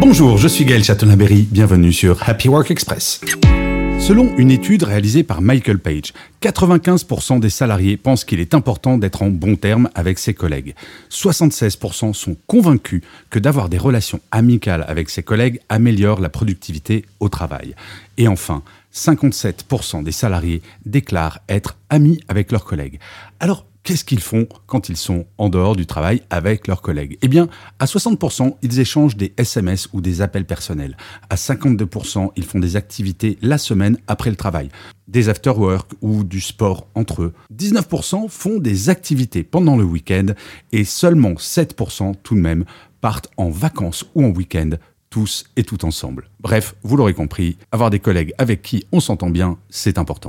Bonjour, je suis Gaël Chatonaberry, bienvenue sur Happy Work Express. Selon une étude réalisée par Michael Page, 95% des salariés pensent qu'il est important d'être en bon terme avec ses collègues. 76% sont convaincus que d'avoir des relations amicales avec ses collègues améliore la productivité au travail. Et enfin, 57% des salariés déclarent être amis avec leurs collègues. Alors, qu'est-ce qu'ils font quand ils sont en dehors du travail avec leurs collègues? Eh bien, à 60%, ils échangent des SMS ou des appels personnels. À 52%, ils font des activités la semaine après le travail, des after-work ou du sport entre eux. 19% font des activités pendant le week-end et seulement 7% tout de même partent en vacances ou en week-end tous et tout ensemble. Bref, vous l'aurez compris, avoir des collègues avec qui on s'entend bien, c'est important.